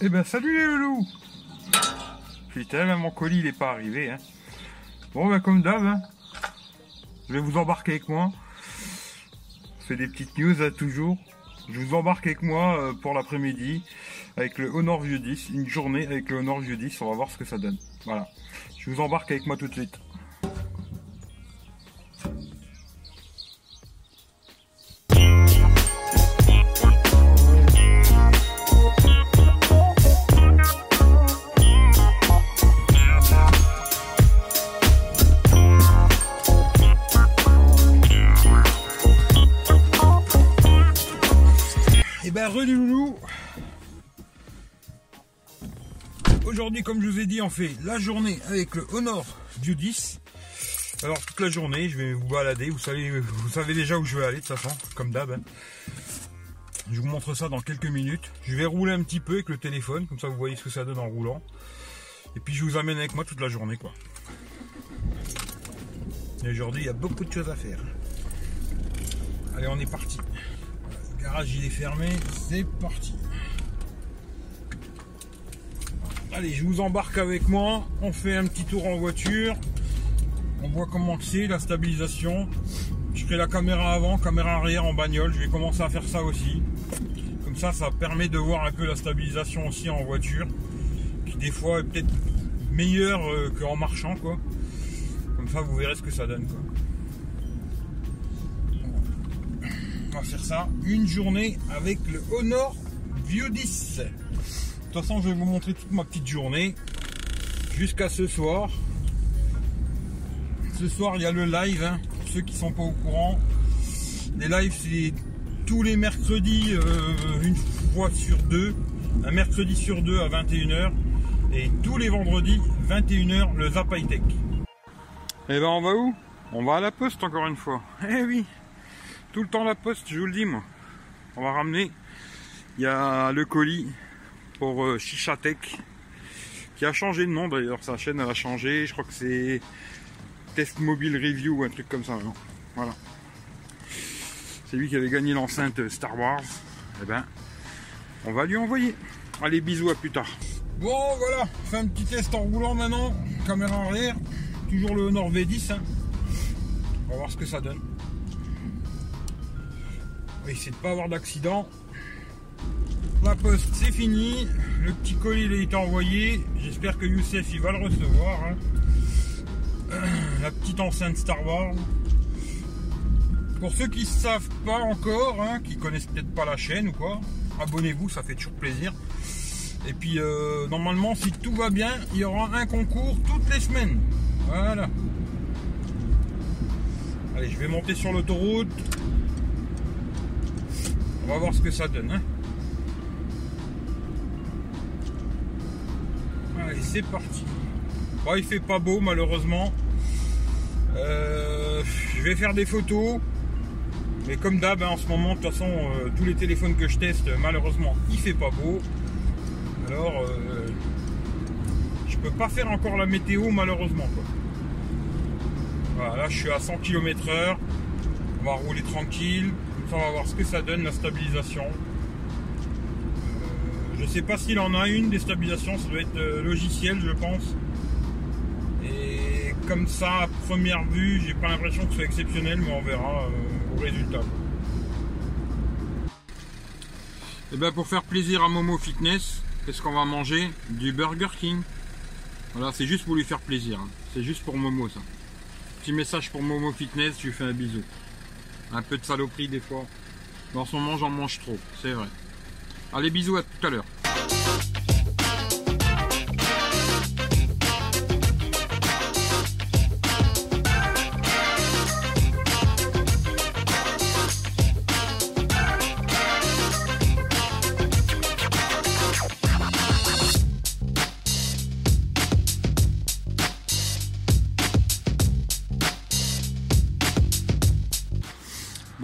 Eh ben salut les loulous Putain, même mon colis il est pas arrivé. Hein. Bon ben comme d'hab, hein. je vais vous embarquer avec moi. Je fais des petites news là, toujours. Je vous embarque avec moi euh, pour l'après-midi avec le Honor Vieux 10, une journée avec le Honor Vieux 10, on va voir ce que ça donne. Voilà. Je vous embarque avec moi tout de suite. Aujourd'hui comme je vous ai dit on fait la journée avec le Honor View 10 Alors toute la journée je vais vous balader, vous savez, vous savez déjà où je vais aller de toute façon, comme d'hab hein. Je vous montre ça dans quelques minutes. Je vais rouler un petit peu avec le téléphone, comme ça vous voyez ce que ça donne en roulant. Et puis je vous amène avec moi toute la journée quoi. Et aujourd'hui il y a beaucoup de choses à faire. Allez on est parti. Le garage il est fermé, c'est parti. Allez, je vous embarque avec moi. On fait un petit tour en voiture. On voit comment c'est la stabilisation. Je ferai la caméra avant, caméra arrière en bagnole. Je vais commencer à faire ça aussi. Comme ça, ça permet de voir un peu la stabilisation aussi en voiture. Qui des fois est peut-être meilleure euh, qu'en marchant quoi. Comme ça, vous verrez ce que ça donne quoi. On va faire ça une journée avec le Honor View 10. De toute façon, je vais vous montrer toute ma petite journée jusqu'à ce soir. Ce soir, il y a le live. hein, pour ceux qui sont pas au courant, les lives, c'est tous les mercredis, euh, une fois sur deux. Un mercredi sur deux à 21h. Et tous les vendredis, 21h, le Zap Tech. Et ben, on va où? On va à la poste encore une fois. Eh oui, tout le temps la poste, je vous le dis, moi. On va ramener. Il y a le colis pour euh, Shishatech qui a changé de nom d'ailleurs. Sa chaîne elle a changé. Je crois que c'est Test Mobile Review ou un truc comme ça voilà. C'est lui qui avait gagné l'enceinte Star Wars. Et ben on va lui envoyer. Allez bisous à plus tard. Bon voilà. Fait un petit test en roulant maintenant. Caméra arrière. Toujours le Honor V10 hein. on va voir ce que ça donne. On va essayer de pas avoir d'accident la poste c'est fini, le petit colis il été envoyé, j'espère que Youssef il va le recevoir. hein. La petite enceinte Star Wars. Pour ceux qui ne savent pas encore, hein, qui connaissent peut-être pas la chaîne ou quoi, abonnez-vous, ça fait toujours plaisir. Et puis euh, normalement si tout va bien, il y aura un concours toutes les semaines. Voilà. Allez, je vais monter sur l'autoroute. On va voir ce que ça donne. hein. C'est parti. Bon, il fait pas beau malheureusement. Euh, je vais faire des photos. Mais comme d'hab, hein, en ce moment, de toute façon, euh, tous les téléphones que je teste, malheureusement, il fait pas beau. Alors, euh, je peux pas faire encore la météo, malheureusement. Quoi. Voilà, là, je suis à 100 km/h. On va rouler tranquille. Comme ça, on va voir ce que ça donne, la stabilisation. Je sais pas s'il en a une des stabilisations, ça doit être euh, logiciel je pense. Et comme ça, à première vue, j'ai pas l'impression que ce soit exceptionnel, mais on verra euh, au résultat. Et ben pour faire plaisir à Momo Fitness, qu'est-ce qu'on va manger? Du Burger King. Voilà, c'est juste pour lui faire plaisir. hein. C'est juste pour Momo ça. Petit message pour Momo Fitness, je lui fais un bisou. Un peu de saloperie des fois. En ce moment j'en mange trop, c'est vrai. Allez, bisous, à tout à l'heure.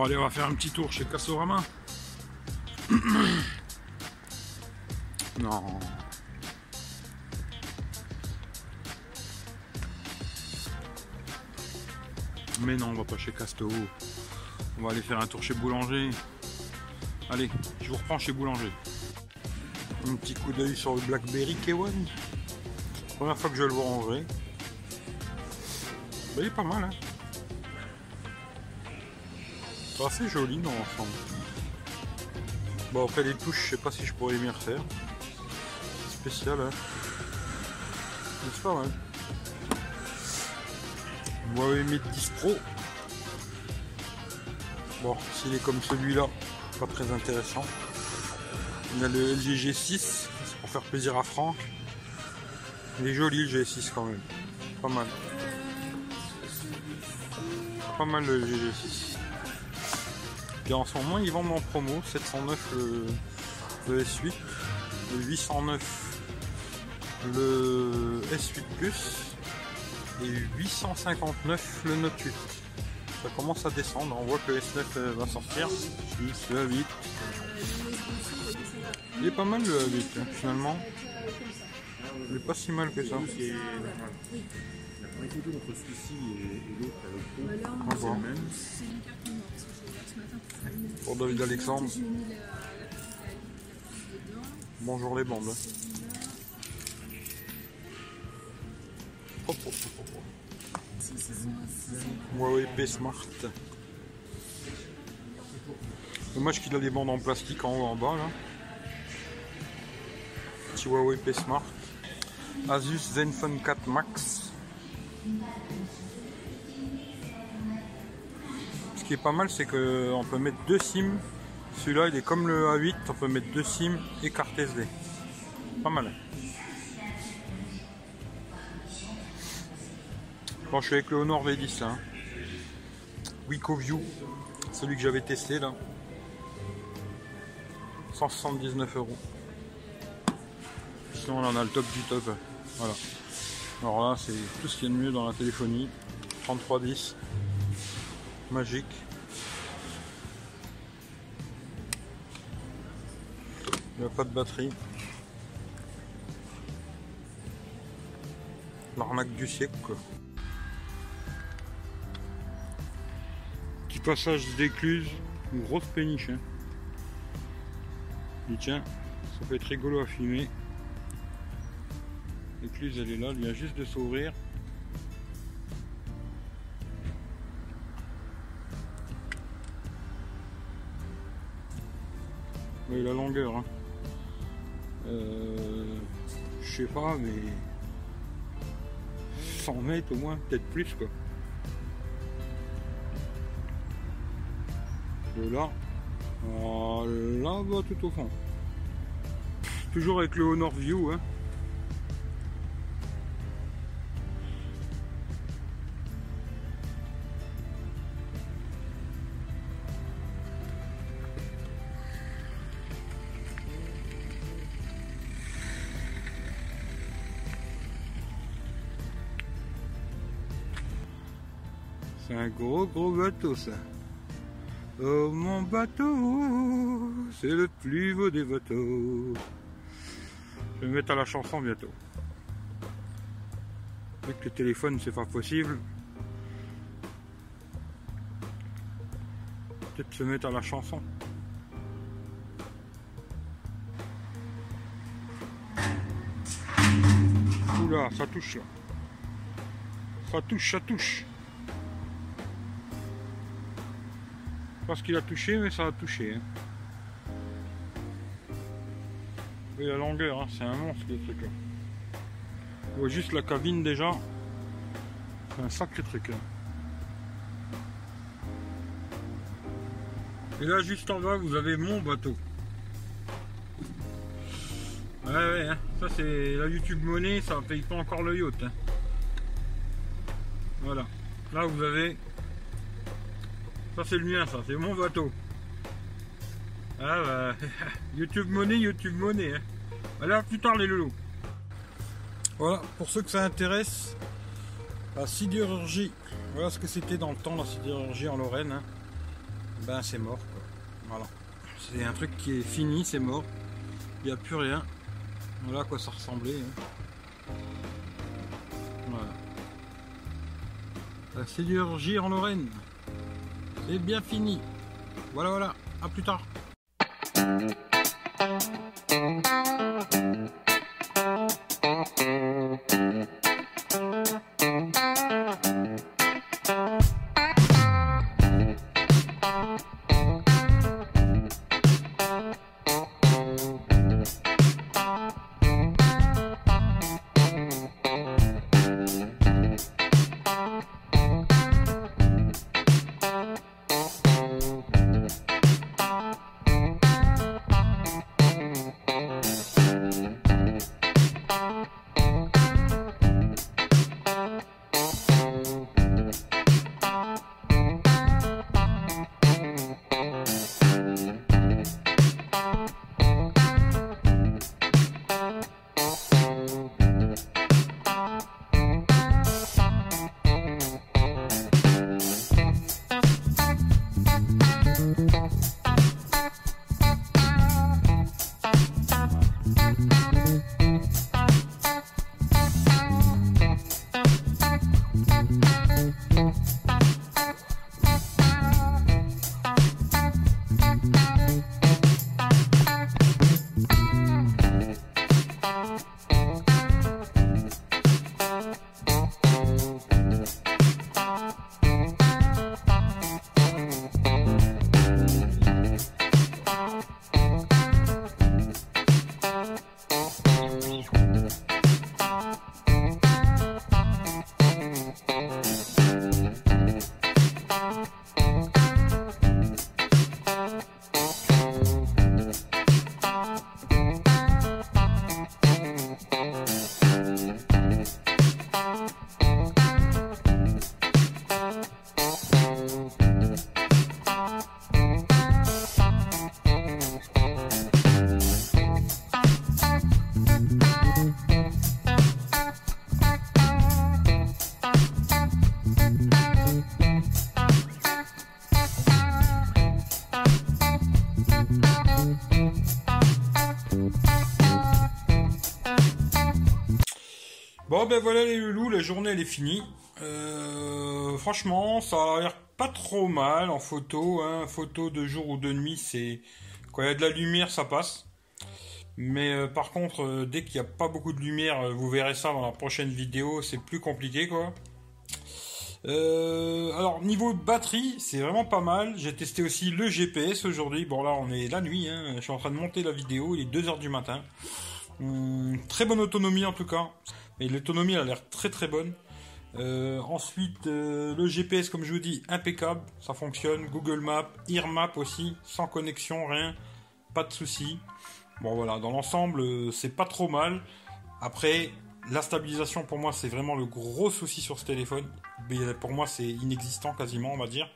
Bon, allez, on va faire un petit tour chez Cassorama. Non. Mais non, on va pas chez Casto. On va aller faire un tour chez Boulanger. Allez, je vous reprends chez Boulanger. Un petit coup d'œil sur le Blackberry K1. Première fois que je le vois en vrai. Bah, il est pas mal, hein. C'est assez joli dans l'ensemble. Bon, après les touches, je sais pas si je pourrais m'y refaire. Spécial, hein. C'est pas mal. Huawei Mate 10 Pro. Bon, s'il est comme celui-là, pas très intéressant. Y a le LG G6, c'est pour faire plaisir à Franck. Il est joli le G6 quand même. Pas mal. Pas mal le G6. Puis en ce moment, ils vendent en promo 709 le, S8, le 809 le S8 Plus et 859 le Note 8. Ça commence à descendre, on voit que le S9 euh, va sortir. le A8. Il est pas mal le A8 hein, finalement. Il est pas si mal que ça. La photo entre celui-ci et l'autre c'est le même. David Alexandre. Bonjour les bandes. Huawei P Smart. Dommage qu'il a des bandes en plastique en haut en bas là. Petit Huawei P Smart. Asus Zenfone 4 Max. Qui est pas mal c'est qu'on peut mettre deux SIM. Celui-là il est comme le A8, on peut mettre deux SIM et carte SD. Pas mal. Bon, je suis avec le Honor V10 là. Hein. Wicoview, celui que j'avais testé là. 179 euros. Sinon, là, on a le top du top. Voilà. Alors là, c'est tout ce qu'il y a de mieux dans la téléphonie. 3310. Magique. Il n'y a pas de batterie. L'arnaque du siècle quoi. passage d'écluse, une grosse péniche. Hein. Et tiens, ça peut être rigolo à filmer. L'écluse elle est là, elle vient juste de s'ouvrir. La longueur. Hein. Euh, je sais pas, mais 100 mètres au moins, peut-être plus quoi. là, là va tout au fond. Toujours avec le Honor View. Hein. Un gros gros bateau ça. Oh mon bateau, c'est le plus beau des bateaux. Je vais me mettre à la chanson bientôt. Avec le téléphone, c'est pas possible. Peut-être se mettre à la chanson. Oula, ça touche. Ça touche, ça touche. Parce qu'il a touché, mais ça a touché. Hein. La longueur, hein, c'est un monstre le truc. On voit juste la cabine déjà. C'est un sacré truc là. Et là juste en bas vous avez mon bateau. Ouais ouais hein. ça c'est la YouTube monnaie, ça paye pas encore le yacht. Voilà. Là vous avez ça c'est le mien, ça, c'est mon bateau. Ah bah, YouTube monnaie, YouTube monnaie. Hein. Alors plus tard les loulous. Voilà, pour ceux que ça intéresse, la sidérurgie. Voilà ce que c'était dans le temps la sidérurgie en Lorraine. Hein. Ben c'est mort. Voilà. C'est un truc qui est fini, c'est mort. Il n'y a plus rien. Voilà à quoi ça ressemblait. Hein. Voilà. La sidérurgie en Lorraine. Bien fini. Voilà, voilà. À plus tard. Ben voilà les loulous, la journée elle est finie. Euh, franchement, ça a l'air pas trop mal en photo. Hein. Photo de jour ou de nuit, c'est quand il y a de la lumière, ça passe. Mais euh, par contre, euh, dès qu'il n'y a pas beaucoup de lumière, vous verrez ça dans la prochaine vidéo, c'est plus compliqué quoi. alors niveau batterie, c'est vraiment pas mal. J'ai testé aussi le GPS aujourd'hui. Bon là, on est la nuit. Hein. Je suis en train de monter la vidéo. Il est 2h du matin. Hum, très bonne autonomie en tout cas. Et l'autonomie a l'air très très bonne. Euh, ensuite, euh, le GPS, comme je vous dis, impeccable, ça fonctionne. Google Maps, EarMap aussi, sans connexion, rien, pas de souci. Bon voilà, dans l'ensemble, euh, c'est pas trop mal. Après, la stabilisation pour moi, c'est vraiment le gros souci sur ce téléphone. pour moi, c'est inexistant quasiment, on va dire.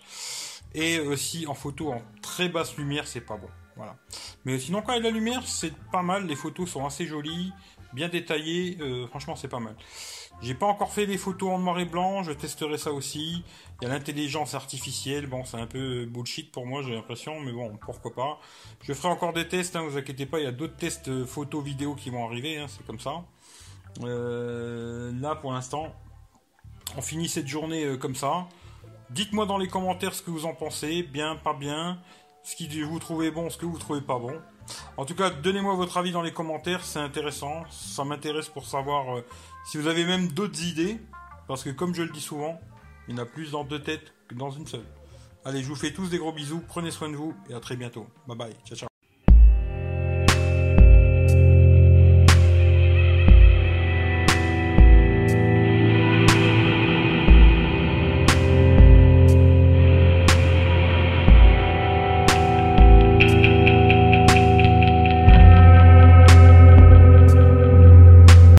Et aussi en photo en très basse lumière, c'est pas bon. Voilà. Mais sinon, quand il y a de la lumière, c'est pas mal. Les photos sont assez jolies, bien détaillées. Euh, franchement, c'est pas mal. J'ai pas encore fait des photos en noir et blanc. Je testerai ça aussi. Il y a l'intelligence artificielle. Bon, c'est un peu bullshit pour moi, j'ai l'impression. Mais bon, pourquoi pas. Je ferai encore des tests. Hein, vous inquiétez pas. Il y a d'autres tests euh, photos, vidéos qui vont arriver. Hein, c'est comme ça. Euh, là, pour l'instant, on finit cette journée comme ça. Dites-moi dans les commentaires ce que vous en pensez. Bien, pas bien ce que vous trouvez bon, ce que vous trouvez pas bon. En tout cas, donnez-moi votre avis dans les commentaires, c'est intéressant. Ça m'intéresse pour savoir euh, si vous avez même d'autres idées. Parce que comme je le dis souvent, il y en a plus dans deux têtes que dans une seule. Allez, je vous fais tous des gros bisous, prenez soin de vous et à très bientôt. Bye bye, ciao ciao.